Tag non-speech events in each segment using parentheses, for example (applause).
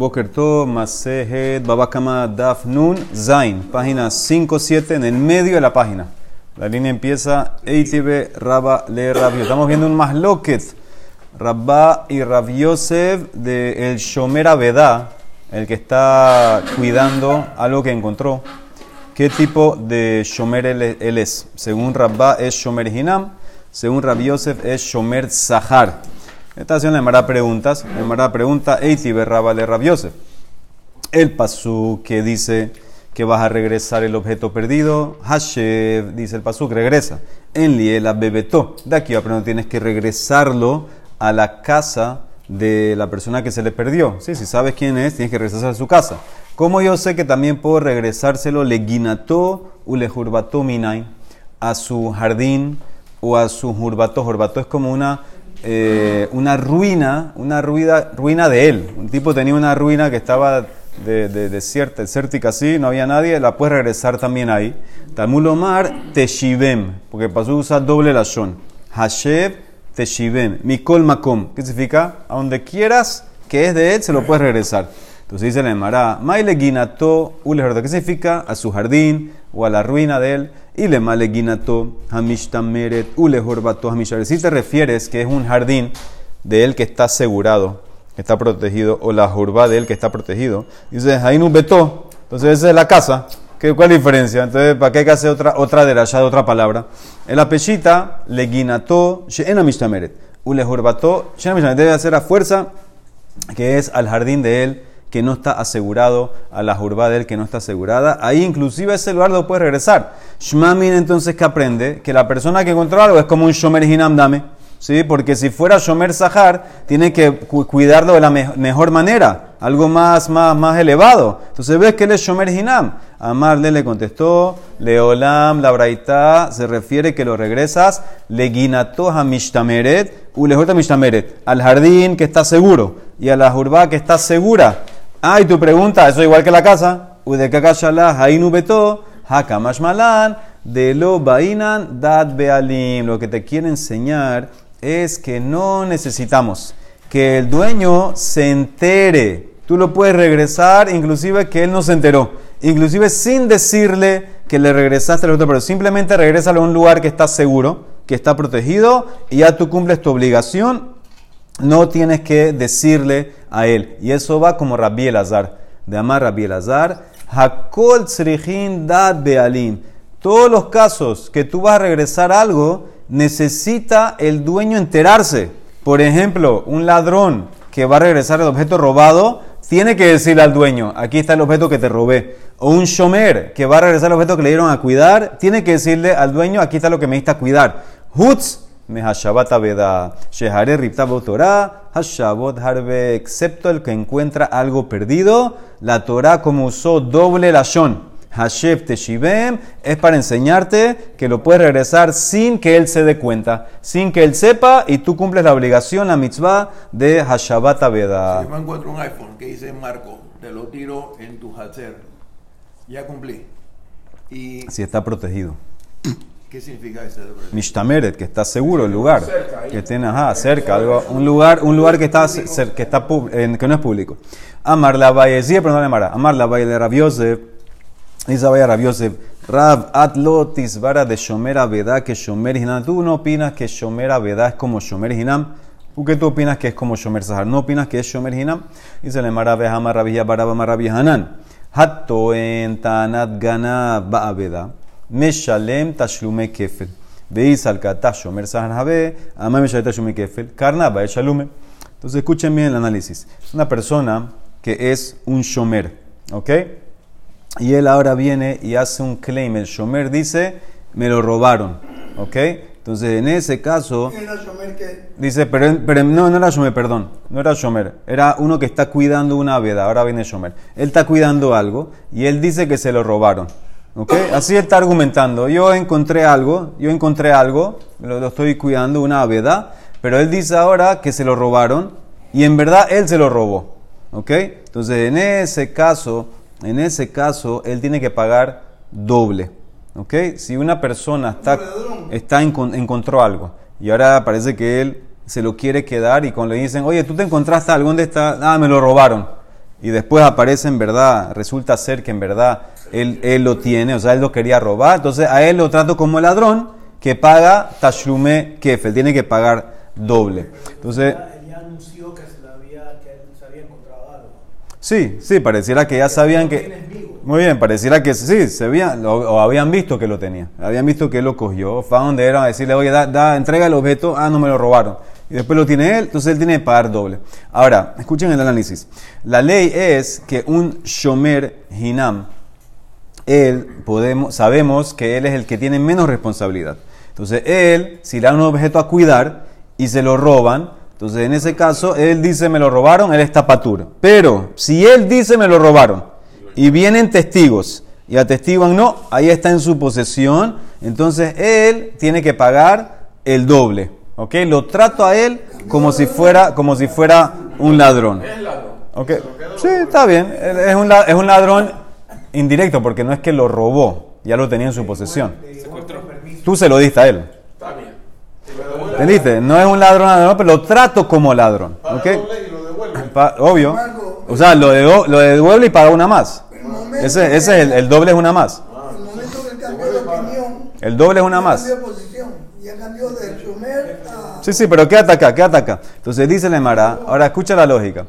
Boker Tov, Masejet, Babakama, Daf Nun, Zain, página 5-7, en el medio de la página. La línea empieza Eitibe, Rabba, Le, Rabio. Estamos viendo un masloket, Rabba y Rab Yosef de el Shomer Avedá, el que está cuidando algo que encontró. ¿Qué tipo de Shomer él, es? Según Rabba es Shomer Hinam, según Rab Yosef es Shomer Zahar. Esta haciendo la Mara preguntas. La Mara pregunta, Eiti berraba le Rabiose. El pasú que dice que vas a regresar el objeto perdido. Hashev, dice el pasú, regresa. En liela bebetó. De aquí a no tienes que regresarlo a la casa de la persona que se le perdió. Sí, si sabes quién es, tienes que regresar a su casa. Como yo sé que también puedo regresárselo le guinató u le jurbató minay a su jardín o a su jurbató. Jurbató es como una eh, una ruina, una ruina, ruina de él. Un tipo tenía una ruina que estaba de, de, desértica así, no había nadie, la puede regresar también ahí. Talmud Omar, Teshivem, porque pasó a usar doble lashon. Hashev, Teshivem, Mikol Makom. ¿Qué significa? A donde quieras que es de él, se lo puedes regresar. Entonces dice la Emara, Maile Ginato, ¿qué significa? A su jardín o a la ruina de él y le male ginato hamishtameret ule horbato hamisharet. Si te refieres que es un jardín de él que está asegurado, que está protegido, o la jurba de él que está protegido, dices, ahí no beto, entonces esa es la casa. ¿Qué, ¿Cuál diferencia? Entonces, ¿para qué hay que hacer otra, otra de otra palabra? En la pechita, le guinato sheena mishtameret, ule horbato sheena debe hacer a fuerza, que es al jardín de él que no está asegurado, a la jurba de él que no está asegurada, ahí inclusive ese lugar lo puede regresar. Shmamin entonces que aprende que la persona que encontró algo es como un shomer hinam dame, ¿sí? porque si fuera shomer sahar, tiene que cuidarlo de la mejor manera, algo más, más, más elevado. Entonces ves que él es shomer hinam. Amarle le contestó, leolam, la braita, se refiere que lo regresas, le guinato a mishtameret, u mishtameret, al jardín que está seguro y a la jurba que está segura. Ah, y tu pregunta, eso igual que la casa. Udekakashala, hainu beto, hakamashmalan, de lo bainan dad bealim. Lo que te quiere enseñar es que no necesitamos que el dueño se entere. Tú lo puedes regresar, inclusive que él no se enteró. Inclusive sin decirle que le regresaste al otro, pero simplemente regrésalo a un lugar que está seguro, que está protegido, y ya tú cumples tu obligación no tienes que decirle a él. Y eso va como Rabbi Elazar. De amar Rabbi Elazar. Hakol tzrichin dad bealim. Todos los casos que tú vas a regresar algo, necesita el dueño enterarse. Por ejemplo, un ladrón que va a regresar el objeto robado, tiene que decirle al dueño, aquí está el objeto que te robé. O un shomer que va a regresar el objeto que le dieron a cuidar, tiene que decirle al dueño, aquí está lo que me diste a cuidar. Hutz Mehashabat Aveda. Shehare Riptabo Torah, Hashabot Harbe, excepto el que encuentra algo perdido. La Torah, como usó doble lashon. Hashev Teshivem es para enseñarte que lo puedes regresar sin que él se dé cuenta, sin que él sepa y tú cumples la obligación, la mitzvah de Hashabat Aveda. Si yo encuentro un iPhone que dice Marco, te lo tiro en tu hacer, ya cumplí. Y si está protegido. ¿Qué significa eso? Mishtameret, que está seguro el lugar. que tiene, ajá, cerca, algo, un lugar, un lugar que está, que está que no es público. Amar la valle, sí, pero no le amara. Amar la valle de Rabiosef, dice vaya Rabiosef, Rab atlotis vara de Shomer Aveda que Shomer Hinam. ¿Tú no opinas que Shomer Aveda es como Shomer Hinam? ¿Tú qué tú opinas que es como Shomer Sahar? ¿No opinas que es Shomer Hinam? Dice le mara Amar Rabia Baraba Marabia Hanan. Hatto en Tanat Gana Ba'aveda. Meshalem Tashlume Kefel. Veis al Shomer Sahanhabe, Amam Meshalem Tashlume Kefel, Karnaba Shalume. Entonces escuchen bien el análisis. Una persona que es un Shomer, ¿ok? Y él ahora viene y hace un claim. El Shomer dice, me lo robaron, ¿ok? Entonces, en ese caso, dice, pero, pero, no, no era Shomer, perdón, no era Shomer, era uno que está cuidando una veda, ahora viene Shomer. Él está cuidando algo y él dice que se lo robaron. ¿Okay? Así está argumentando. Yo encontré algo, yo encontré algo, lo, estoy cuidando, una avedad, pero él dice ahora que se lo robaron y en verdad él se lo robó. ¿Okay? Entonces, en ese caso, en ese caso, él tiene que pagar doble. ¿Okay? Si una persona está, está encontró algo y ahora parece que él se lo quiere quedar y cuando le dicen, oye, tú te encontraste algo, ¿dónde está? Ah, me lo robaron. y después aparece en verdad, resulta ser que en verdad él, él lo tiene, o sea, él lo quería robar, entonces a él lo trato como ladrón que paga tashlume kefel, tiene que pagar doble. Entonces, Él ya anunció que se, había, que él se había encontrado algo. sí, sí, pareciera que ya sabían que... Muy bien, pareciera que sí, se habían, o habían visto que lo tenía, habían visto que él lo cogió, fue a donde era a decirle, oye, da, da, entrega el objeto, ah, no me lo robaron. Y después lo tiene él, entonces él tiene que pagar doble. Ahora, escuchen el análisis. La ley es que un shomer hinam, él podemos, sabemos que él es el que tiene menos responsabilidad. Entonces él, si le da un objeto a cuidar y se lo roban, entonces en ese caso él dice me lo robaron, él está patur. Pero si él dice me lo robaron y vienen testigos y atestiguan no, ahí está en su posesión, entonces él tiene que pagar el doble. ¿Ok? Lo trato a él como si fuera, como si fuera un ladrón. Ok, sí, está bien. Es un, es un ladrón indirecto porque no es que lo robó, ya lo tenía en su posesión. Tú se lo diste a él. Está bien. ¿Entendiste? No es un ladrón, ladrón, pero lo trato como ladrón. Paga ¿Ok? doble y lo devuelve. Pa- obvio. O sea, lo, de- lo devuelve y paga una más. Ese, ese es el, el doble es una más. el momento que él cambió de opinión, El doble es una más. cambió de posición, ya cambió de Shomer a... Sí, sí, pero quédate acá, quédate acá. Entonces dice la Emara, ahora escucha la lógica.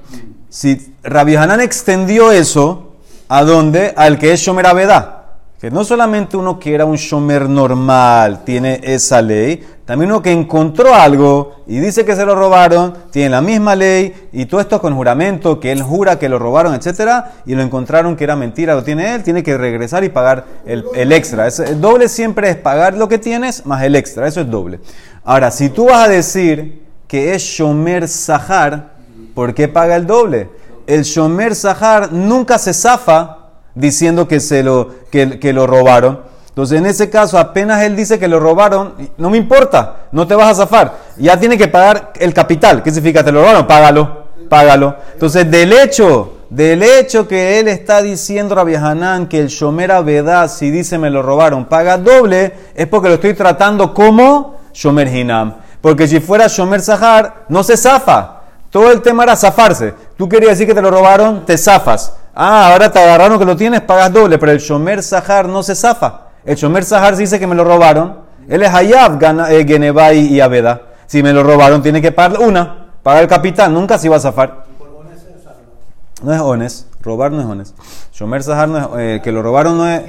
Si Rabbi Hanan extendió eso, ¿a dónde? Al que es Shomer Abedá. Que no solamente uno que era un Shomer normal tiene esa ley, también uno que encontró algo y dice que se lo robaron, tiene la misma ley y todo esto con juramento, que él jura que lo robaron, etcétera, y lo encontraron que era mentira, lo tiene él, tiene que regresar y pagar el, el extra. El doble siempre es pagar lo que tienes más el extra, eso es doble. Ahora, si tú vas a decir que es Shomer Sahar, ¿por qué paga el doble? El Shomer Sahar nunca se zafa diciendo que, se lo, que, lo robaron. Entonces, en ese caso, apenas él dice que lo robaron, no me importa, no te vas a zafar. Ya tiene que pagar el capital. ¿Qué significa? ¿Te lo robaron? Págalo, págalo. Entonces, del hecho, del hecho que él está diciendo a Hanan que el Shomer Abedá, si dice me lo robaron, paga doble, es porque lo estoy tratando como Shomer Hinam. Porque si fuera Shomer Sahar, no se zafa. Todo el tema era zafarse. Tú querías decir que te lo robaron, te zafas. Ah, ahora te agarraron que lo tienes, pagas doble. Pero el Shomer Sahar no se zafa. El Shomer Sahar dice que me lo robaron. Él es Hayab, eh, Geneva y, Abeda. Si me lo robaron, tiene que pagar una. Pagar el capital, nunca se va a zafar. No es honest. Robar no es honest. Shomer Sahar no es, eh, que lo robaron no es.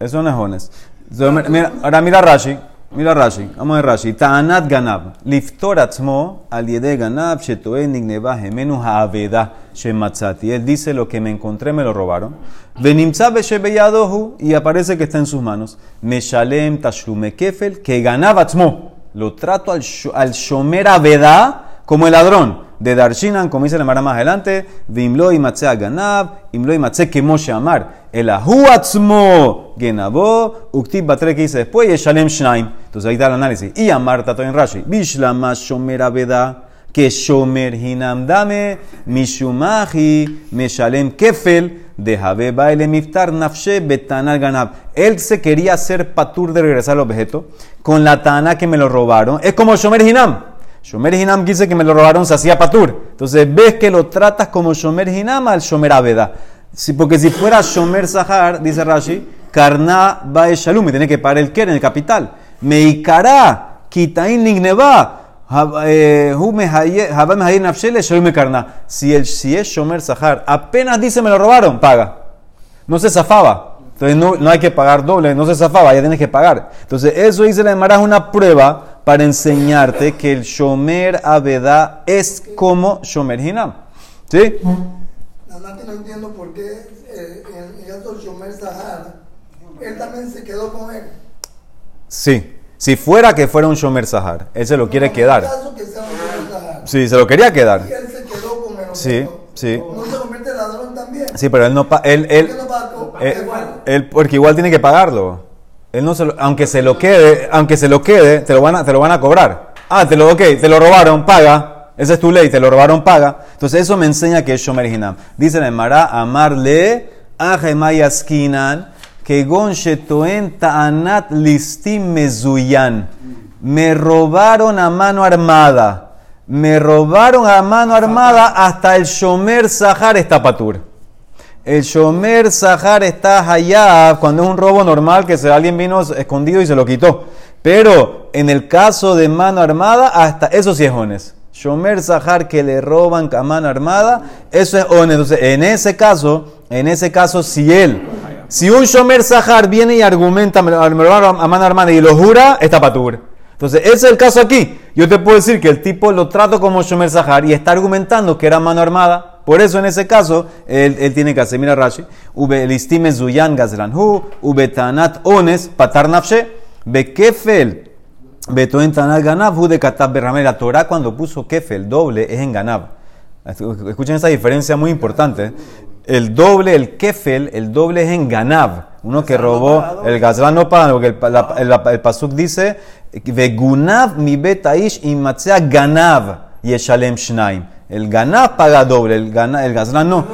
Eso no es. Entonces, mira, ahora mira Rashi. Mira Rashi. Vamos a Rashi. Ta'anat ganab. Liftor atzmo al yede ganab shetoe nigneva gemenu ha'aveda shematzati. Él dice lo que me encontré me lo robaron. Venimtza beshebeyadohu y aparece que está en sus manos. Meshalem tashlume kefel que ganab atzmo. Lo trato al, al shomer aveda como el ladrón de Darshinan, como dice la Mara más adelante, Vimlo y Ganab, Imlo y Matzea que Moshe Amar, el Ahu Atzmo Genabo, Uktib Batre que dice después, y Shalem Shnaim. Entonces ahí está el análisis. Y Amar Tato en Rashi, Bishlama Shomer Aveda, que Shomer Hinam Dame, Mishumahi, Meshalem Kefel, de Jabe Baile Miftar Nafshe Betanal Ganab. Él se quería hacer patur de regresar al objeto con la tana que me lo robaron. Es como Shomer Hinam. Shomer Hinam dice que me lo robaron, se hacía patur. Entonces ves que lo tratas como Shomer Hinam al Shomer Aveda. Sí, porque si fuera Shomer Sahar, dice Rashi, Karna Bae Shalom, me tiene que pagar el Keren, el capital. Meikara, Kitain Nigneva, si, el, si es Shomer Sahar, apenas dice me lo robaron, paga. No se zafaba. Entonces no, no hay que pagar doble, no se zafaba, ya tienes que pagar. Entonces eso dice la Emara es una prueba para enseñarte que el Shomer Abedá es como Shomer Hinam. ¿Sí? Que no entiendo por qué eh, el de Shomer Sahara, él también se quedó con él. Sí. Si fuera que fuera un Shomer Sahar, él se lo quiere En el quedar. caso que sea un Sí, se lo quería quedar. y él se quedó con el Sí, sí. ¿No se convierte en ladrón también? Sí, pero él no pa- él, ¿Por qué él, no pagó? él, Bueno, él- porque igual tiene que pagarlo. Él no se lo- aunque se lo quede, aunque se lo quede, te lo van a, te lo van a cobrar. Ah, te lo, ok, te lo robaron, paga. Esa es tu ley, te lo robaron, paga. Entonces eso me enseña que es Shomer Hinam. Dice la Emara, amarle Skinan, que gon shetoen ta'anat listim mezuyan. Me robaron a mano armada. Me robaron a mano armada hasta el Shomer Sahar está patur. El Shomer Sahar está allá cuando es un robo normal que alguien vino escondido y se lo quitó. Pero en el caso de mano armada, hasta eso sí es. Shomer Sahar que le roban a mano armada, eso es ones. Entonces, en ese caso, en ese caso, si él, si un Shomer Sahar viene y argumenta, me robaron a mano armada y lo jura, está patur. Entonces, ese es el caso aquí. Yo te puedo decir que el tipo lo trato como Shomer Sahar y está argumentando que era mano armada. Por eso, en ese caso, él, él tiene que hacer, mira Rashi, ube listime zuyan gazranhu, ube tanat ones, patar nafshe, bekefel, betoen tanat ganav, hu de katab berramel. La Torah cuando puso kefel, doble, es en ganav. Escuchen esa diferencia muy importante. El doble, el kefel, el doble es en ganav. Uno que robó, el gazlan no paga, porque el, la- el- el pasuk dice, vegunav mi betaish imatzea ganav yeshalem shnaim. El ganav paga doble, el, el gazlan no.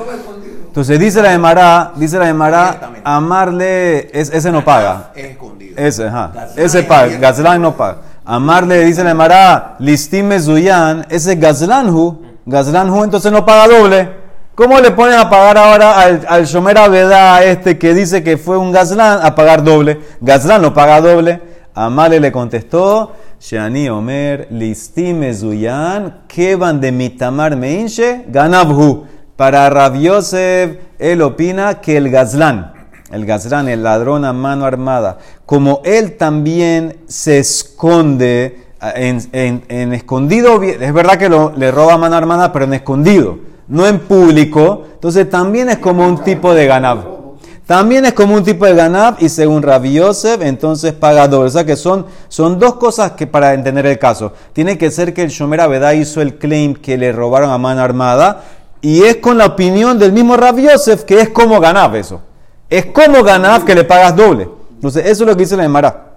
Entonces dice la Emara, dice la Emara, amarle, es- ese no paga. Es escondido. Ese, ajá. Ese es paga. Gazlan no paga. Amarle, dice la Emara, listime zuyan, ese Gazlanhu, Gazlanhu entonces no paga doble. ¿Cómo le ponen a pagar ahora al, al Shomer Abedá este que dice que fue un Gazlan a pagar doble? Gazlan no paga doble. Amarle le contestó, Shani Omer, listime zuyan, kevan de mitamar meinche, ganabhu. Para Rav Yosef, él opina que el Gazlán, el Gazlán, el ladrón a mano armada, como él también se esconde ah, en, en- escondido, es verdad que le roba a mano armada, pero en escondido, no en público, entonces también es como un tipo de ganab. También es como un tipo de ganab y según Rabbi Yosef, entonces paga doble. O sea que son, son dos cosas que para entender el caso. Tiene que ser que el Shomer Abedá hizo el claim que le robaron a mano armada y es con la opinión del mismo Rabbi Yosef que es como ganab eso. Es como ganab que le pagas doble. Entonces eso es lo que dice la Emara.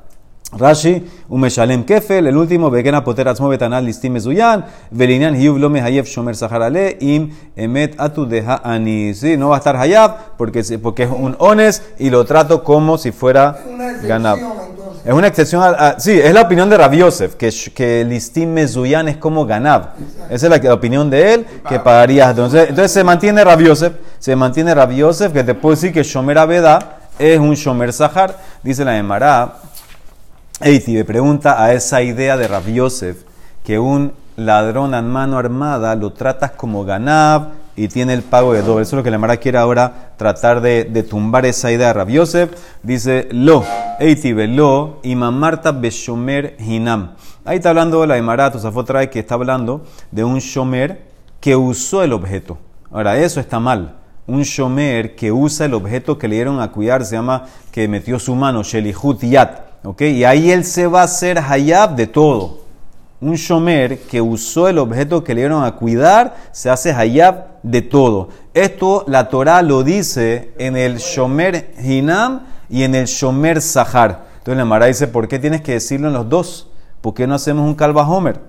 Rashi, Umeshalem Kefel, el último, Begena Poter Atzmo Betanal Listim Mezuyan, Velinian Hiyuv Lo Mehayev Shomer Sahar Ale, Im Emet Atu Deha Ani. Sí, no va a estar Hayab porque, porque es un ones y lo trato como si fuera Es Es una excepción, a, sí, es la opinión de Rabbi Yosef, que, que Listim Mezuyan es como ganab. Esa es la, opinión de él, que pagarías. Entonces, entonces se mantiene Rabbi Yosef, se mantiene Rabbi Yosef, que te puedo decir que Shomer Abeda es un Shomer Sahar, dice la Emara. Eiti me pregunta a esa idea de Rabbi Yosef, que un ladrón a mano armada lo tratas como ganab y tiene el pago de doble. Eso es lo que la Emara quiere ahora tratar de, de tumbar esa idea de Rabbi Yosef. Dice, lo, Eiti lo, y mamarta beshomer hinam. Ahí está hablando la Emara, Tosafot trae que está hablando de un shomer que usó el objeto. Ahora, eso está mal. Un shomer que usa el objeto que le dieron a cuidar se llama que metió su mano, shelihut yat. ¿ok? Y ahí él se va a hacer hayab de todo. Un shomer que usó el objeto que le dieron a cuidar se hace hayab de todo. Esto la Torah lo dice en el shomer hinam y en el shomer sahar. Entonces la Mara dice, ¿por qué tienes que decirlo en los dos? ¿Por qué no hacemos un kalva homer?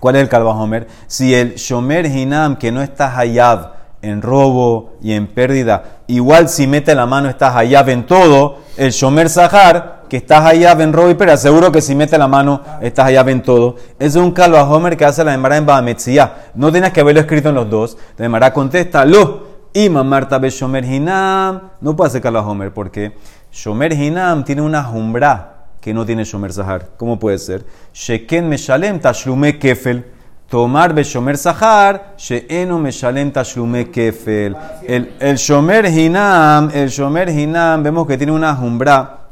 ¿Cuál es el Kalva Homer? Si el Shomer Hinam, que no está Hayab en robo y en pérdida, igual si mete la mano está Hayab en todo, el Shomer Sahar, que está Hayab en robo y pérdida, seguro que si mete la mano está Hayab en todo. Es un Kalva Homer que hace la Emara en Bahametzia. No tienes que haberlo escrito en los dos. La Emara contesta, lo. Y Marta be Shomer Hinam. No puede hacer Kalva Homer porque Shomer Hinam tiene una jumbra que no tiene Shomer Sahar. ¿Cómo puede ser? Sheken Meshalem Tashlume Kefel. Tomar Beshomer Sahar, Sheeno Meshalem Tashlume Kefel. El, el Shomer Hinam, el Shomer Hinam, vemos que tiene una jumbra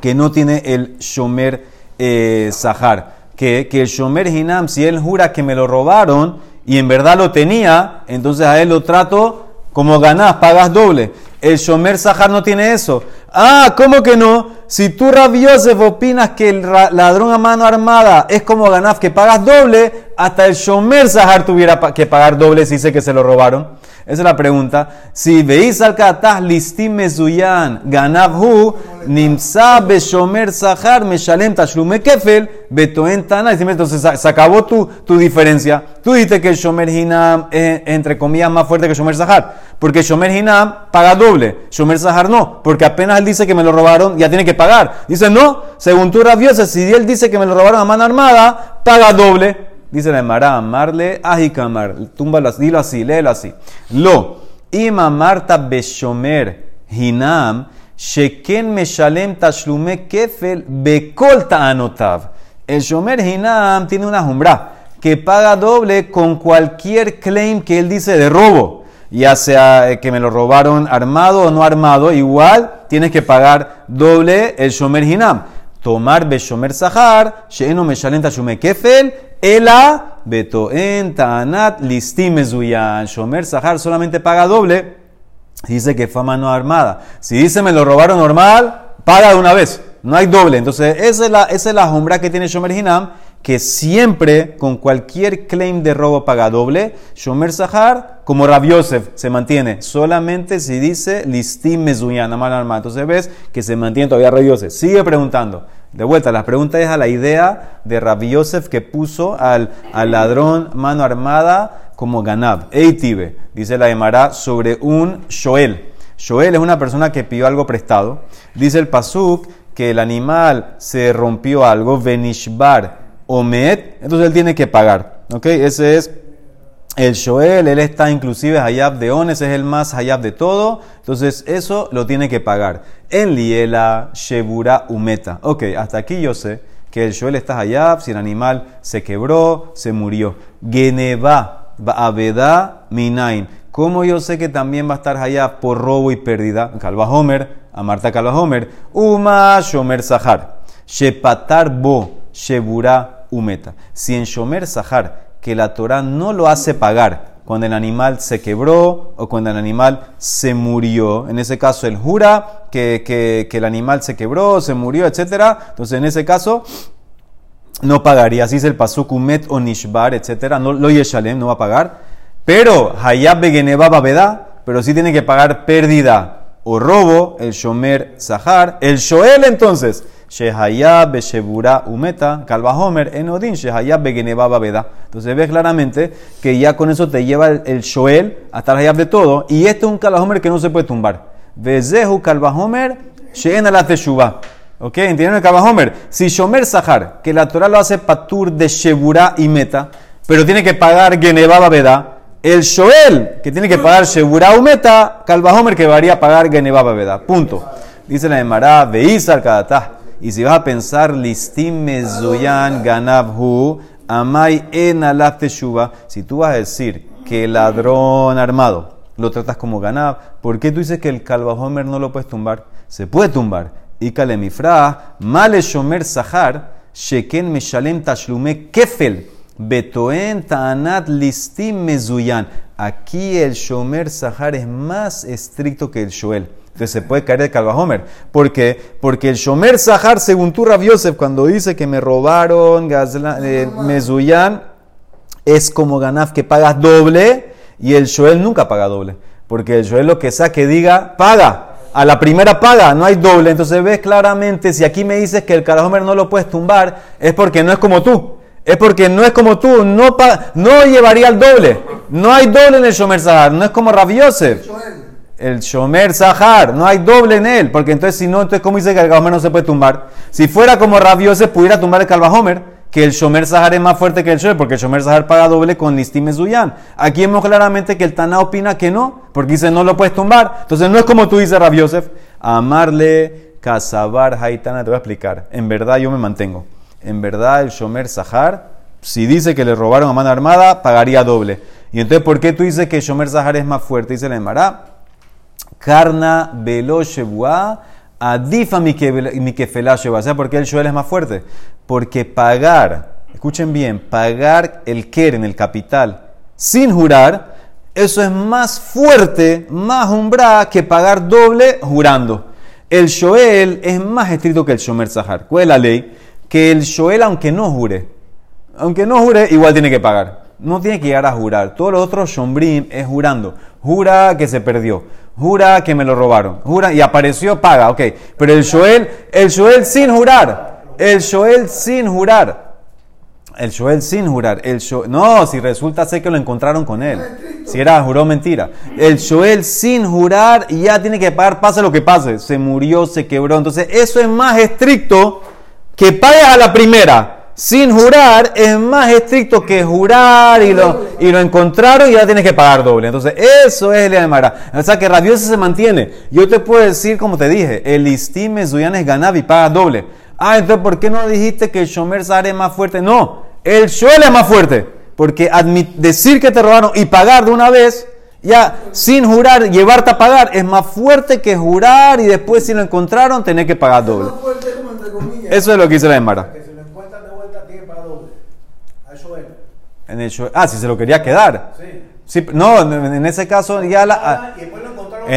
que no tiene el Shomer eh, Sahar. Que, que el Shomer Hinam, si él jura que me lo robaron y en verdad lo tenía, entonces a él lo trato como ganás, pagas doble. El Shomer Sahar no tiene eso. Ah, ¿cómo que no? Si tú, Rabbi Yosef, opinas que el ladrón a mano armada es como ganás, que pagas doble, hasta el Shomer Sahar tuviera que pagar doble si dice que se lo robaron. Esa es la pregunta. Si veis al katah listim mezuyan ganabhu nimsa beshomer sahar meshalem tashlume kefel betoen tana. Entonces se- acabó tu, tu diferencia. Tú dices que el shomer hinam es entre comillas más fuerte que shomer sahar. Porque shomer hinam paga doble. Shomer sahar no. Porque apenas él dice que me lo robaron ya tiene que pagar. Dice no. Según tú rabiosa si él dice que me lo robaron a mano armada paga doble. Dice la Emara, amarle, ajikamar. Túmbalo así, dilo así, léelo así. Lo, ima marta beshomer hinam, sheken meshalem tashlume kefel bekol ta'anotav. El shomer hinam tiene una jumbra que paga doble con cualquier claim que él dice de robo. Ya sea eh, que me lo robaron armado o no armado, igual tienes que pagar doble el shomer hinam. Tomar beshomer sahar, sheeno meshalem tashume kefel, ela betoen ta'anat listim. Shomer sahar solamente paga doble. Dice que fue a mano armada. Si dice me lo robaron normal, paga de una vez. No hay doble. Entonces, esa es la, esa que tiene Shomer Hinam, que siempre con cualquier claim de robo paga doble. Shomer Sahar, como Rav Yosef, se mantiene solamente si dice listim mezuyan, a mano armada. Entonces ves que se mantiene todavía Rav Yosef. Sigue preguntando. De vuelta, la pregunta es a la idea de Rav Yosef que puso al, al ladrón mano armada como Ganab. Eitibe, dice la Emara, sobre un Shoel. Shoel es una persona que pidió algo prestado. Dice el Pasuk que el animal se rompió algo, Venishbar Omet, entonces él tiene que pagar. ¿Ok? Ese es el Shoel, él está inclusive Hayab de Ones, es el más Hayab de todo. Entonces eso lo tiene que pagar. En Liela, Shebura, Umeta. Ok, hasta aquí yo sé que el Shoel está Hayab, si el animal se quebró, se murió. Geneva, Abeda, Minain. ¿Cómo yo sé que también va a estar Hayab por robo y pérdida? Calva Homer, a Marta Calva Homer. Uma, Shomer Sahar. Shepatar Bo, Shebura, Si en Shomer Sahar que la Torah no lo hace pagar cuando el animal se quebró o cuando el animal se murió. En ese caso, él jura que el animal se quebró, se murió, etc. Entonces, en ese caso, no pagaría. Así es el pasuk umet o nishbar, etc. No, lo yeshalem, no va a pagar. Pero hayab begeneba babeda, pero sí tiene que pagar pérdida o robo, el shomer sahar. El shoel, entonces, Shehayab Beshebura Umeta, Kalva Homer, Enodin, Shehayab Begeneba Babeda. Entonces ves claramente que ya con eso te lleva el, el Shoel hasta el Hayab de todo. Y este es un Kalva Homer que no se puede tumbar. Bezehu Kalva Homer, Sheen la. ¿Ok? ¿Entienden el Kalva Homer? Si Shomer Sahar, que la Torah lo hace patur de Shebura y Meta, pero tiene que pagar Geneba Babeda. El Shoel, que tiene que pagar Shebura Umeta, Kalva Homer, que varía a pagar Geneba Babeda. Punto. Dice la Emara, Veizar Kadatah. Y si vas a pensar, listim mezoyan ganabhu, amai en alaf si tú vas a decir que el ladrón armado lo tratas como ganab, ¿por qué tú dices que el calvajomer no lo puedes tumbar? Se puede tumbar. Y kalemifra, male shomer sahar, sheken meshalem tashlume kefel, betoen ta'anat listim mezuyan. Aquí el shomer sahar es más estricto que el shoel. Entonces se puede caer de Calvajomer. ¿Por qué? Porque el Shomer Sahar, según tú, Rav Yosef, cuando dice que me robaron Gazla, eh, Mezuyan, es como Ganaf que pagas doble y el Shoel nunca paga doble. Porque el Shoel lo que sea que diga, paga. A la primera paga, no hay doble. Entonces ves claramente, si aquí me dices que el Calvajomer no lo puedes tumbar, es porque no es como tú. Es porque no es como tú, no, pa- no llevaría el doble. No hay doble en el Shomer Sahar, no es como Rav Yosef. El Shomer Sahar, no hay doble en él, porque entonces si no, entonces ¿cómo dice que el Calvajomer no se puede tumbar? Si fuera como Rabiose pudiera tumbar el Calvajomer, que el Shomer Sahar es más fuerte que el Shomer, porque el Shomer Sahar paga doble con Listim Zuyan. Aquí vemos claramente que el Taná opina que no, porque dice no lo puedes tumbar. Entonces no es como tú dices Rabiosef, amarle, cazabar, haitana, te voy a explicar. En verdad yo me mantengo. En verdad el Shomer Sahar, si dice que le robaron a mano armada, pagaría doble. Y entonces, ¿por qué tú dices que el Shomer Sahar es más fuerte? Dice la Emara. Karna velo shebua, adifa mi kefela shebua. ¿Sabes por qué el Shoel es más fuerte? Porque pagar, escuchen bien, pagar el keren, el capital, sin jurar, eso es más fuerte, más umbra que pagar doble jurando. El Shoel es más estricto que el Shomer Sahar. ¿Cuál es la ley? Que el Shoel, aunque no jure, aunque no jure, igual tiene que pagar. No tiene que llegar a jurar. Todos los otros Shombrim es jurando. Jura que se perdió. Jura que me lo robaron. Jura y apareció, paga, ok. Pero el Shoel, el Shoel sin jurar. El Shoel sin jurar. El Shoel sin jurar. El Shoel, no, si resulta ser que lo encontraron con él. Si era juró mentira. El Shoel sin jurar ya tiene que pagar, pase lo que pase. Se murió, se quebró. Entonces, eso es más estricto que pagues a la primera sin jurar es más estricto que jurar y lo, y lo encontraron y ya tienes que pagar doble. Entonces, eso es el Emara. O sea que rabioso se mantiene. Yo te puedo decir, como te dije, el istime zuyan es ganar y paga doble. Ah, entonces, ¿por qué no dijiste que el Shomer Sahar es más fuerte? No, el Shoel es más fuerte. Porque decir que te robaron y pagar de una vez, ya sin jurar, llevarte a pagar, es más fuerte que jurar y después si lo encontraron, tener que pagar doble. Eso es lo que dice la Emara. Que si lo encuentran de vuelta, tiene que pagar doble. A eso es. En el Shoel- ah, si se lo quería quedar. Sí. Sí, no, en, en ese caso ya la... ah, y después lo encontraron.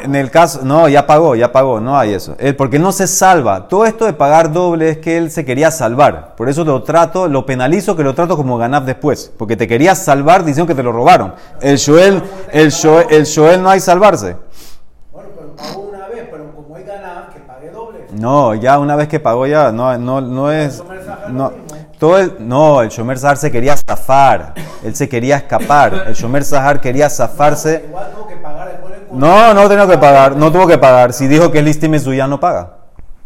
En el, caso, no, ya pagó, ya pagó, no hay eso. Eh, porque no se salva. Todo esto de pagar doble es que él se quería salvar. Por eso lo trato, lo penalizo que lo trato como ganar después. Porque te querías salvar diciendo que te lo robaron. El Joel, el Joel, el Joel no hay salvarse. Bueno, pero pagó una vez, pero como hay ganar, que pague doble. No, ya una vez que pagó ya, no, no, no es. No. Todo el, no, el Shomer Sahar se quería zafar. Él se quería escapar. El Shomer Sahar quería zafarse. Igual tuvo que pagar. No, no tenía que pagar, no tuvo que pagar. Si dijo que el listime suya no paga.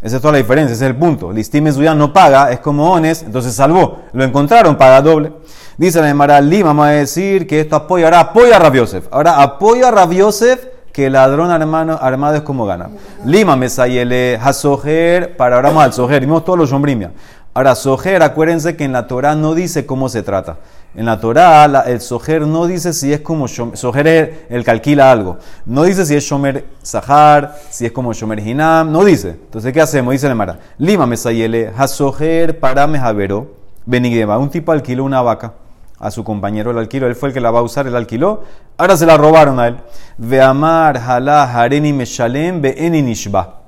Esa es toda la diferencia, ese es el punto. Listime suya no paga, es como Ones, entonces salvó. Lo encontraron, paga doble. Dice la Emara Lima, vamos a decir que esto apoya, ahora apoya a Rabiosef. Ahora apoya a Rabiosef que el ladrón hermano, armado es como gana. Lima mesayele hasojer, para ahora más al sojer, vimos todos los sombrimia. Ahora, sojer, acuérdense que en la Torah no dice cómo se trata. En la Torah, el sojer no dice si es como shom- sojer es el que alquila algo. No dice si es shomer sahar, si es como shomer hinam, no dice. Entonces, ¿qué hacemos? Dice la Mara. Lima mesayele hasojer para mejavero benigdema. Un tipo alquiló una vaca a su compañero, el alquiló. Él fue el que la va a usar, él alquiló. Ahora se la robaron a él. Veamar halá hareni meshalem beeni nishba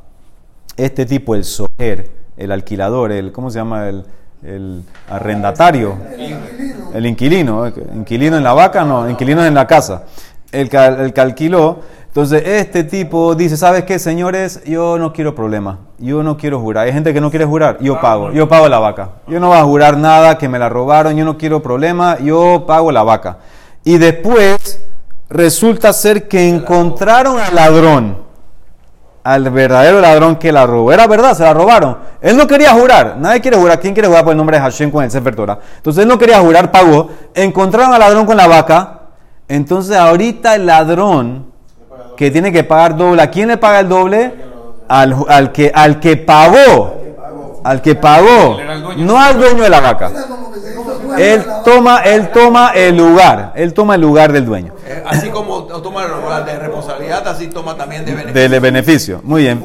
este tipo, el soher, el alquilador, el, ¿cómo se llama? El, el arrendatario, el inquilino, ¿eh? inquilino en la vaca, no, inquilino en la casa, el que, el que alquiló. Entonces, este tipo dice, ¿sabes qué, señores? Yo no quiero problema, yo no quiero jurar. Hay gente que no quiere jurar, yo pago, yo pago la vaca. Yo no voy a jurar nada, que me la robaron, yo no quiero problema, yo pago la vaca. Y después resulta ser que encontraron al ladrón al verdadero ladrón que la robó. Era verdad, se la robaron. Él no quería jurar. Nadie quiere jurar. ¿Quién quiere jurar por el nombre de Hashem con el Sefer Torah? Entonces él no quería jurar, pagó. Encontraron al ladrón con la vaca. Entonces ahorita el ladrón que tiene que pagar doble. ¿A quién le paga el doble? Al, al que, al que pagó. Al que pagó. No al dueño de la vaca. Él de toma, él toma el lugar. Él toma el lugar del dueño. Eh, así como toma de responsabilidad, así toma también de beneficio. Del beneficio. Muy bien.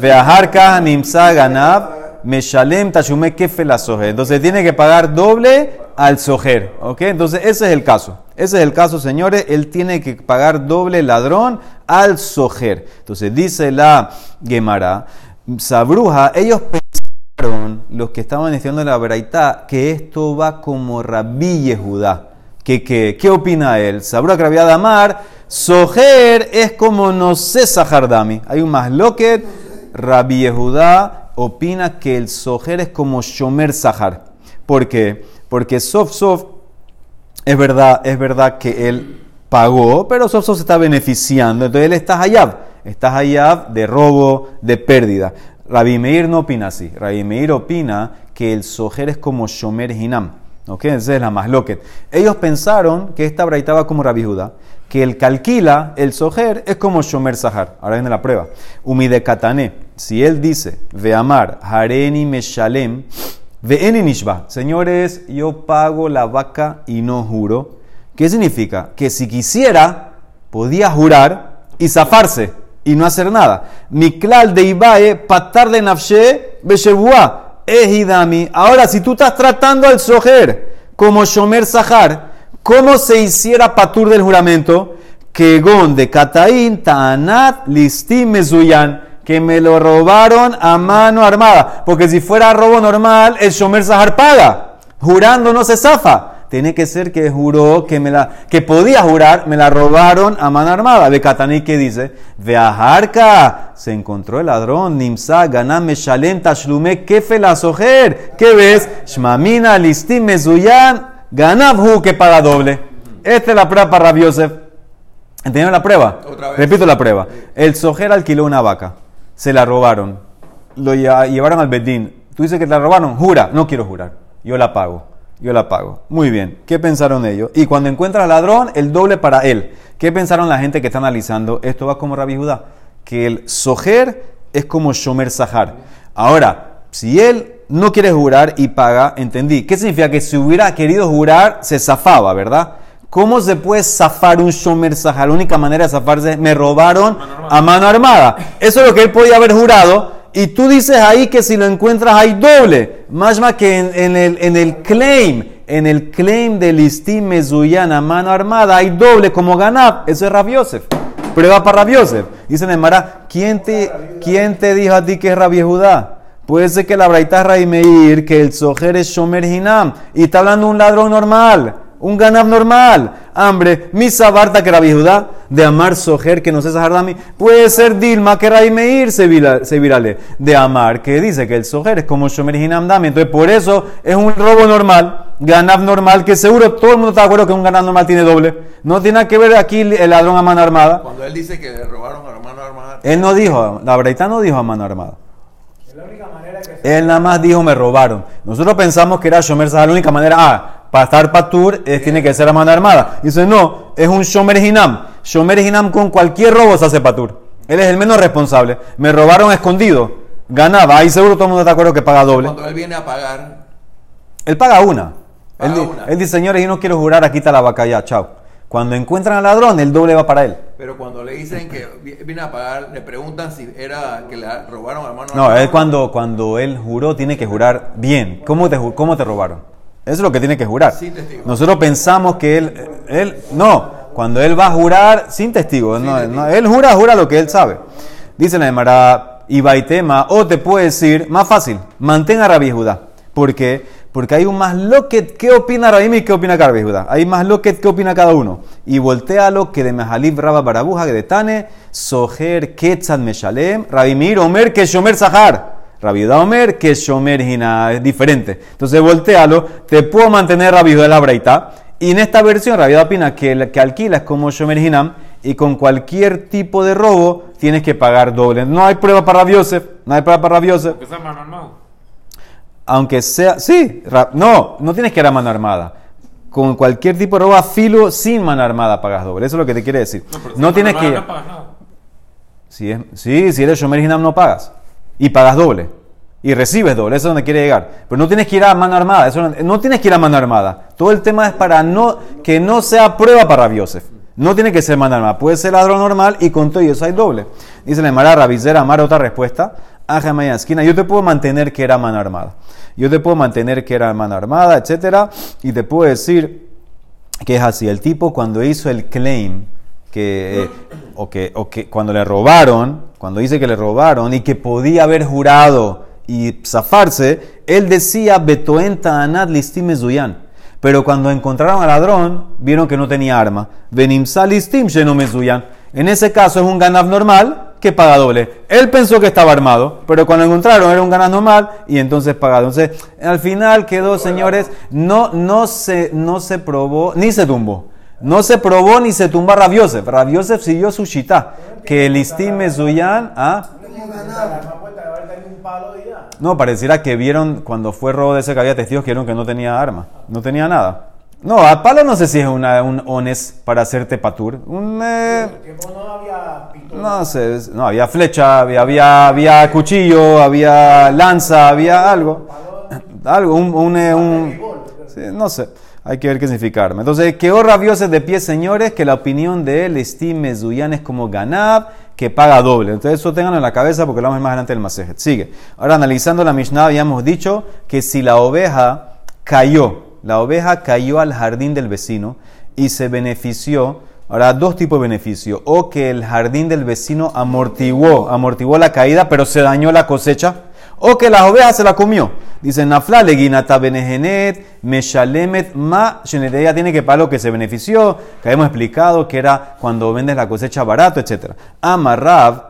Veajarka nimsa ganab meshalem tashume kefel. Entonces tiene que pagar doble al sojer. ¿Ok? Entonces ese es el caso. Ese es el caso, señores. Él tiene que pagar doble ladrón al sojer. Entonces dice la Gemara, Sabruja, ellos los que estaban estudiando la Beraitá, que esto va como Rabí Yehudá. ¿Qué, qué, qué opina él? Sabruja que Rabí Adamar, Sojer es como no sé Sahardami. Hay un masloquet, Rabí Yehudá opina que el Sojer es como Shomer Sahar. ¿Por qué? Porque Sof Sof es verdad, es verdad que él pagó, pero Sof se está beneficiando. Entonces él está hayab. Está hayab de robo, de pérdida. Rabbi Meir no opina así. Rabbi Meir opina que el sojer es como Shomer Hinam. ¿Ok? Esa es la más loquet. Ellos pensaron que esta braitaba como Rabbi Judá, que el que alquila, el sojer, es como Shomer Sahar. Ahora viene la prueba. Umide Katané. Si él dice, Veamar, Hareni Meshalem, Ve'eni Nishba. Señores, yo pago la vaca y no juro. ¿Qué significa? Que si quisiera, podía jurar y zafarse y no hacer nada. Miklal de Ibae, patar de Nafshe, Ejidami. Ahora, si tú estás tratando al sojer como Shomer Sahar, ¿cómo se hiciera patur del juramento? Que gon de Kataín, Tanat, Listim, Mezuyan que me lo robaron a mano armada. Porque si fuera robo normal, el Shomer Sahar paga. Jurando no se zafa. Tiene que ser que juró que me la que podía jurar, me la robaron a mano armada. Bekatani que dice, Veajarka, se encontró el ladrón, Nimsa, Ganam, Meshalem, Tashlume, Kefe la sojer. ¿Qué ves? Shmamina, Listim, Mezuyan, Ganabhu, que paga doble. Esta es la prueba para Yosef. ¿Entendieron la prueba? Otra vez. Repito la prueba. El sojer alquiló una vaca. Se la robaron. Lo llevaron al Bedín. Tú dices que te la robaron, jura, no quiero jurar, yo la pago, yo la pago. Muy bien, ¿qué pensaron ellos? Y cuando encuentra al ladrón, el doble para él. ¿Qué pensaron la gente que está analizando? Esto va como Rabbi Judá, que el sojer es como Shomer Sahar. Ahora, si él no quiere jurar y paga, entendí. ¿Qué significa? Que si hubiera querido jurar, se zafaba, ¿verdad? ¿Cómo se puede zafar un Shomer Sahar? La única manera de zafarse es, me robaron a mano armada. Eso es lo que él podía haber jurado. Y tú dices ahí que si lo encuentras hay doble. Más más que en, el, en el claim, en el claim de listim mezuyan a mano armada hay doble como ganar. Eso es Rabiosef. Prueba para Rabiosef. Dice Nemara, ¿quién te, ¿quién te dijo a ti que es Rabbi Judá? Puede ser que la braita Meir, que el sojer es Shomer Hinam. Y está hablando un ladrón normal. Un ganab normal. Hambre, misa barta que Rabbi Judá, de amar sojer que no se sahardami. Puede ser Dilma que Rabbi Meir se, vira- se virale. De amar, que dice que el sojer es como Shomer Hinam Dami. Entonces, por eso es un robo normal. Ganab normal, que seguro todo el mundo está de acuerdo que un ganab normal tiene doble. No tiene nada que ver aquí el ladrón a mano armada. Cuando él dice que le robaron a la mano armada, Él no dijo, la braita no dijo a mano armada. Es la única manera que se Él nada más dijo me robaron. Nosotros pensamos que era Shomer Sahar. La única manera, ah, para estar patur eh, tiene que ser a mano armada. Dice, no, es un Shomer Hinam. Shomer Hinam con cualquier robo se hace patur. Él es el menos responsable. Me robaron escondido. Ganaba. Ahí seguro todo el mundo está de acuerdo que paga doble. cuando él viene a pagar, Él paga una. Paga él, di- una. él dice, señores, yo no quiero jurar, aquí está la vaca ya, chao. Cuando encuentran al ladrón, el doble va para él. pero cuando le dicen que vi- viene a pagar, le preguntan si era que le robaron a mano No, él cuando, cuando él juró tiene que jurar bien. ¿Cómo te, cómo te robaron? Eso es lo que tiene que jurar. Sin testigo. Nosotros pensamos que él, él, no, cuando él va a jurar sin testigo, no, testigo. no, él jura, jura lo que él sabe. Dice la Emara, y Baitema, o te puede decir, más fácil, mantén a Rabbi Judá. ¿Por qué? Porque hay un más loquet, ¿qué opina Rabbi y qué opina Rabbi Judá? Hay más loquet, ¿qué opina cada uno? Y voltealo que de Mehalib Rabba Barabuja, que de Tane, Soher Ketzad Meshalem, Rabbi Mir Omer, que Shomer Sahar. Rabbi Judá Omer, que Shomer Hina, es diferente. Entonces voltealo, te puedo mantener Rabbi Judá la Braita. Y en esta versión, Rabbi Judá opina que el que alquila es como Shomer Hinam, y con cualquier tipo de robo tienes que pagar doble. No hay prueba para Rabbi Yosef, no hay prueba para Rabbi Yosef. Que sea mano armada. Aunque sea, sí, ra- no, no tienes que ir a mano armada. Con cualquier tipo de robo a filo sin mano armada pagas doble. Eso es lo que te quiere decir. No, tienes que. No pagas nada. Si es, sí, si eres Shomer Hinam no pagas. Y pagas doble. Y recibes doble. Eso es donde quiere llegar. Pero no tienes que ir a mano armada. Eso no, tienes que ir a mano armada. Todo el tema es para no, que no sea prueba para Yosef. No tiene que ser mano armada. Puede ser ladrón normal y con todo eso hay doble. Dice la Mara Rabizera Amar otra respuesta. Aja Maya esquina. Yo te puedo mantener que era mano armada. Yo te puedo mantener que era mano armada, etcétera. Y te puedo decir que es así. El tipo cuando hizo el claim, que, eh, o, que, o que cuando le robaron, cuando dice que le robaron y que podía haber jurado y zafarse, él decía Betoenta Anad Listim Mezuyan. Pero cuando encontraron al ladrón, vieron que no tenía arma. Venimsa Listim Sheno Mezuyan. En ese caso es un ganaf normal que paga doble. Él pensó que estaba armado, pero cuando encontraron era un ganaf normal y entonces paga. Entonces, al final quedó, señores, no, no, se, no se probó, ni se tumbó. No se probó ni se tumba Rabiosef. Rabiosef siguió su shita. Que el istim mezuyan, ¿ah? No, pareciera que vieron cuando fue robo de ese que había testigos que vieron que no tenía arma. No tenía nada. No, a palo no sé si es una, un ones para hacerte patur. Un, eh, no sé, no, había flecha, había, había, cuchillo, había lanza, había algo. Algo, un, un, eh, no sé, hay que ver qué significa arma. Entonces, quedó rabioso de pie, señores, que la opinión de él, estime Zuyan, es como Ganab, que paga doble. Entonces, eso tenganlo en la cabeza porque lo vamos a ver más adelante del Masejet. Sigue. Ahora, analizando la Mishnah, habíamos dicho que si la oveja cayó, la oveja cayó al jardín del vecino y se benefició. Ahora, dos tipos de beneficio. O que el jardín del vecino amortiguó, amortiguó la caída, pero se dañó la cosecha. O que la oveja se la comió. Dice Nafla leginata benegenet, meshalemet ma shenet. Ella tiene que pagar lo que se benefició, que habíamos explicado que era cuando vendes la cosecha barato, etc. Amarrab,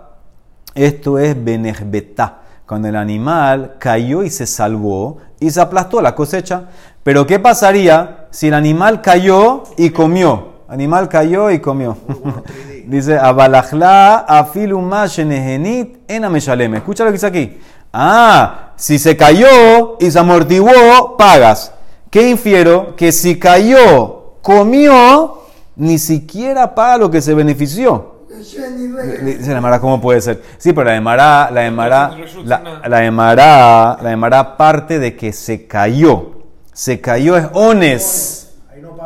esto es benejbetá. Cuando el animal cayó y se salvó y se aplastó la cosecha. Pero ¿qué pasaría si el animal cayó y comió? Animal cayó y comió. (laughs) dice, abalajla afiluma shenehenit en ameshalem. Escucha lo que dice aquí. Ah, si se cayó y se amortiguó, pagas. ¿Qué infiero? Que si cayó, comió, ni siquiera paga lo que se benefició. Dice la Emara, ¿cómo puede ser? Sí, pero la Emara, la Emara, la, la Emara, la Emara parte de que se cayó. Se cayó es ones.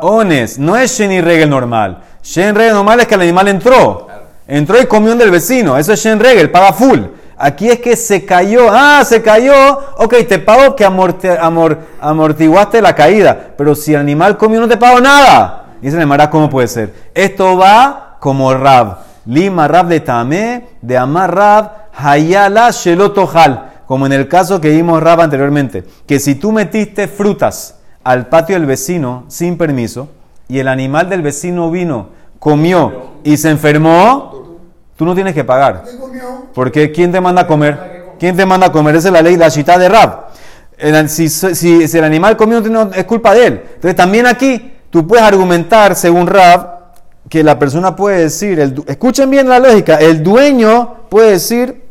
Ones, no es Shen Regel normal. Shen Regel normal es que el animal entró. Entró y comió del vecino. Eso es Shen Regel, paga full. Aquí es que se cayó. Ah, se cayó. Ok, te pago que amor- amortiguaste la caída. Pero si el animal comió, no te pago nada. Dice la Emara, ¿cómo puede ser? Esto va como Rab. Lima Rab de Tamé, de Amar Rab, Hayala Shelotohal. Como en el caso que vimos Rab anteriormente. Que si tú metiste frutas al patio del vecino sin permiso y el animal del vecino vino, comió y se enfermó, tú no tienes que pagar. Porque ¿quién te manda a comer? ¿Quién te manda a comer? Esa es la ley, la chita de Rab. El- Si, si- si el animal comió, no- es culpa de él. Entonces también aquí tú puedes argumentar, según Rab, que la persona puede decir, el escuchen bien la lógica, el dueño puede decir,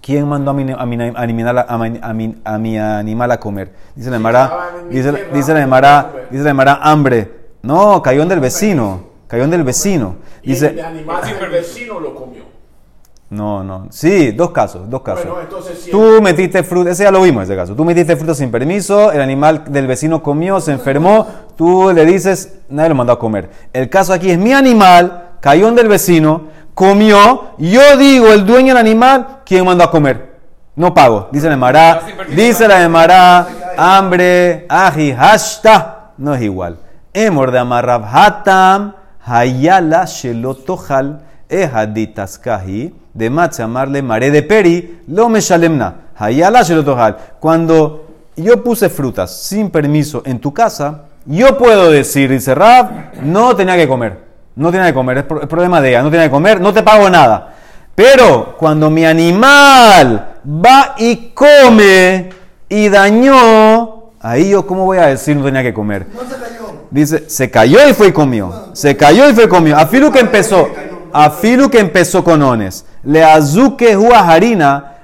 ¿quién mandó a mi, a mi animal, a, mi- a mi- a mi animal a comer? Dice la Emara, dice, la Emara, dice la Emara, hambre. No, cayó en del vecino, cayó en del vecino. Dice, el animal del vecino lo comió. No, no. Sí, dos casos, dos casos. Bueno, entonces sí. Tú metiste fruta, ese ya lo vimos, ese caso. Tú metiste fruta sin permiso, el animal del vecino comió, se enfermó, tú le dices, nadie lo mandó a comer. El caso aquí es mi animal, cayó en del vecino, comió, yo digo, el dueño del animal, ¿quién mandó a comer? No pago. Dice la Emara, dice la Emara, hambre, aji, hashta, no es igual. Emor de amarrab hatam, hayala shelotohal, ehaditas kahi, de matze amarle mare de peri, lo me shalemna, hayala shelotohal. Cuando yo puse frutas sin permiso en tu casa, yo puedo decir, dice Rab, no tenía que comer. No tenía que comer, es problema de ella, no tenía que comer, no te pago nada. Pero cuando mi animal va y come y dañó, ahí yo, ¿cómo voy a decir no tenía que comer? No se cayó. Dice, se cayó y fue y comió. Se cayó y fue y comió. Afilu que empezó. Afilu que empezó con ones. Le azuque hua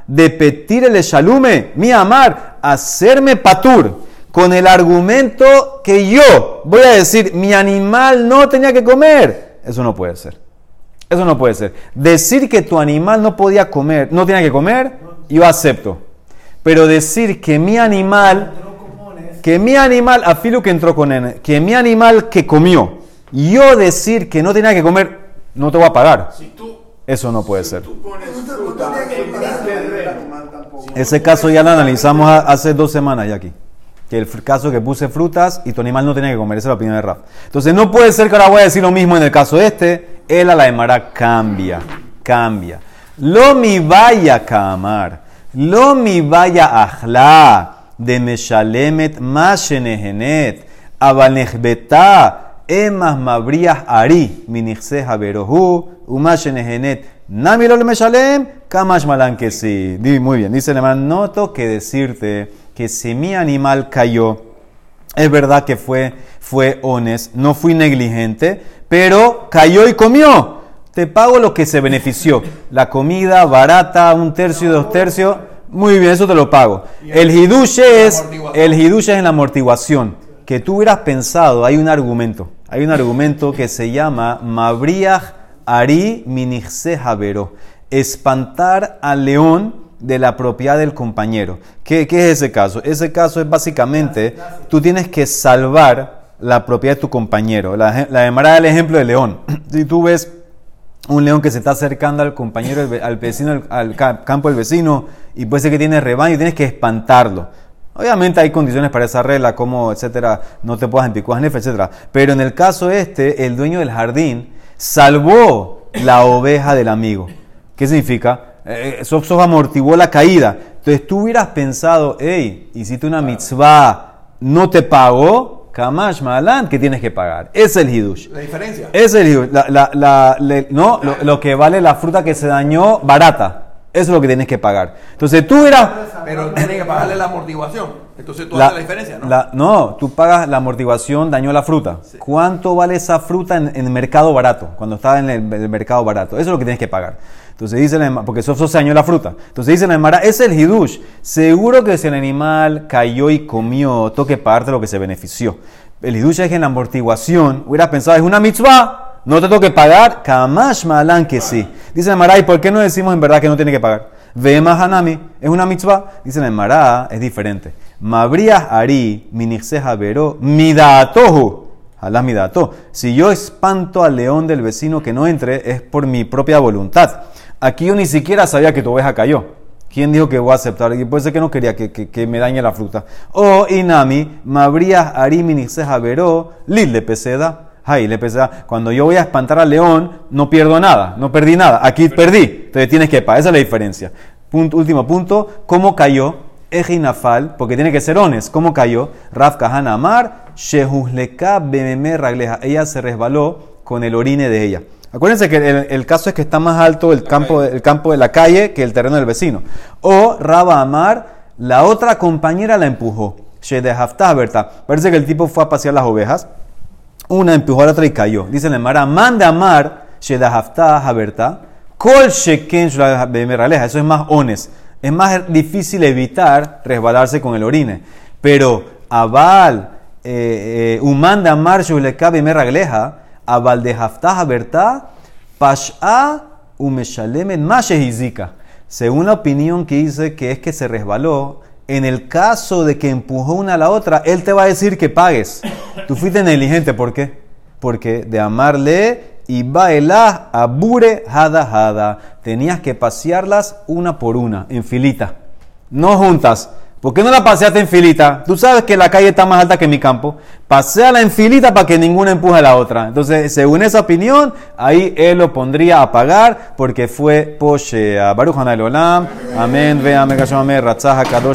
de petir el shalume, mi amar, hacerme patur. Con el argumento que yo voy a decir, mi animal no tenía que comer. Eso no puede ser. Eso no puede ser. Decir que tu animal no podía comer, no tenía que comer, yo acepto. Pero decir que mi animal que mi animal, afilo que entró con él, que mi animal que comió, yo decir que no tenía que comer, no te voy a pagar. Si tú, Eso no puede ser. tú pones No te- en terreno, Ese caso ya lo analizamos a- hace dos semanas ya aquí. Que el caso que puse frutas y tu animal no tenía que comer. Esa es la opinión de Raf. Entonces no puede ser que ahora voy a decir lo mismo en el caso este. Él a la Emara cambia. Cambia. Lo mi vaya kamar. Lo mi vaya ajla. De meshalemet mashenehenet. Abanejbeta. Emas mabrias ari. Minixeja verohu. Umashenehenet. Namilo le meshalem. Kamash malan que sí. Muy bien. Dice el hermano, no tengo que decirte que si mi animal cayó, es verdad que fue, fue honest, no fui negligente, pero cayó y comió. Te pago lo que se benefició. La comida barata, un tercio, dos tercios. Muy bien, eso te lo pago. El hidush es, el hidush es en la amortiguación. Que tú hubieras pensado, hay un argumento. Hay un argumento que se llama Mabriach Ari Minixse Javero. Espantar al león de la propiedad del compañero. ¿Qué, qué es ese caso? Ese caso es básicamente, tú tienes que salvar la propiedad de tu compañero. La, la Emara del ejemplo del león. (clears throat) Si tú ves un león que se está acercando al compañero, al vecino, al, al ca- campo del vecino, y puede ser que tiene rebaño, tienes que espantarlo. Obviamente hay condiciones para esa regla, como, etcétera, no te puedas empicuar, etcétera. Pero en el caso este, el dueño del jardín salvó la oveja del amigo. ¿Qué significa? Eh, eso, eso amortiguó la caída. Entonces tú hubieras pensado, hey, hiciste una mitzvah, no te pagó, Kamash Malan, que tienes que pagar. Es el hidush. La diferencia. Es el hidush. La, la- la- no, lo, lo que vale la fruta que se dañó barata. Eso es lo que tienes que pagar. Entonces tú eras... Pero tiene que pagarle la amortiguación. Entonces tú La- haces la diferencia, ¿no? la- no, tú pagas la amortiguación, dañó la fruta. ¿Cuánto vale esa fruta en, en el mercado barato? Cuando estaba en el, el mercado barato. Eso es lo que tienes que pagar. Entonces dice la porque eso, eso se dañó la fruta. Entonces dice la Emara, es el hidush. Seguro que si el animal cayó y comió, toque parte de lo que se benefició. El hidush es que en la amortiguación, hubieras pensado, es una mitzvah, no te toque pagar. Kamash malan que sí. Dice la Emara, ¿y por qué no decimos en verdad que no tiene que pagar? Ve hanami, es una mitzvah. Dice la Emara, es diferente. Mabrias ari, minixeja vero, midatohu. Alá midato. Si yo espanto al león del vecino que no entre, es por mi propia voluntad. Aquí yo ni siquiera sabía que tu oveja cayó. ¿Quién dijo que voy a aceptar? Y puede ser que no quería que, que- que me dañe la fruta. O inami, mabrias ari minixeja vero, lil de peseda. Ay, le peseda. Cuando yo voy a espantar al león, no pierdo nada, no perdí nada. Aquí perdí. Entonces tienes que pagar. Esa es la diferencia. Punto, último punto. ¿Cómo cayó? Ejinafal, porque tiene que ser ones. ¿Cómo cayó? Raf Kahan Amar, Shehusleka Bememe Ragleja. Ella se resbaló con el orine de ella. Acuérdense que el, el caso es que está más alto el campo, el campo de la calle que el terreno del vecino. O Raba Amar, la otra compañera la empujó. Shedehaftah Berta. Parece que el tipo fue a pasear las ovejas. Una empujó a la otra y cayó. Dice la Emara, manda amar, Shedahaftah Haberta, Kol Sheken Bemeraleja. Eso es más ones. Es más difícil evitar resbalarse con el orine. Pero Abal, eh, eh, Umanda Amar Shuleka Bemeraleja, de Haftah Haberta, Pasha Umeshalemet Mashehizika. Según la opinión que dice que es que se resbaló, en el caso de que empujó una a la otra, él te va a decir que pagues. Tú fuiste negligente, ¿por qué? Porque de amarle y baelah abure hada hada. Tenías que pasearlas una por una, en filita, no juntas. ¿Por qué no la paseaste en filita? Tú sabes que la calle está más alta que mi campo. Paseala en filita para que ninguna empuje a la otra. Entonces, según esa opinión, ahí él lo pondría a pagar porque fue poshea. Baruch Olam. Amén. Ve amén. Ratzah.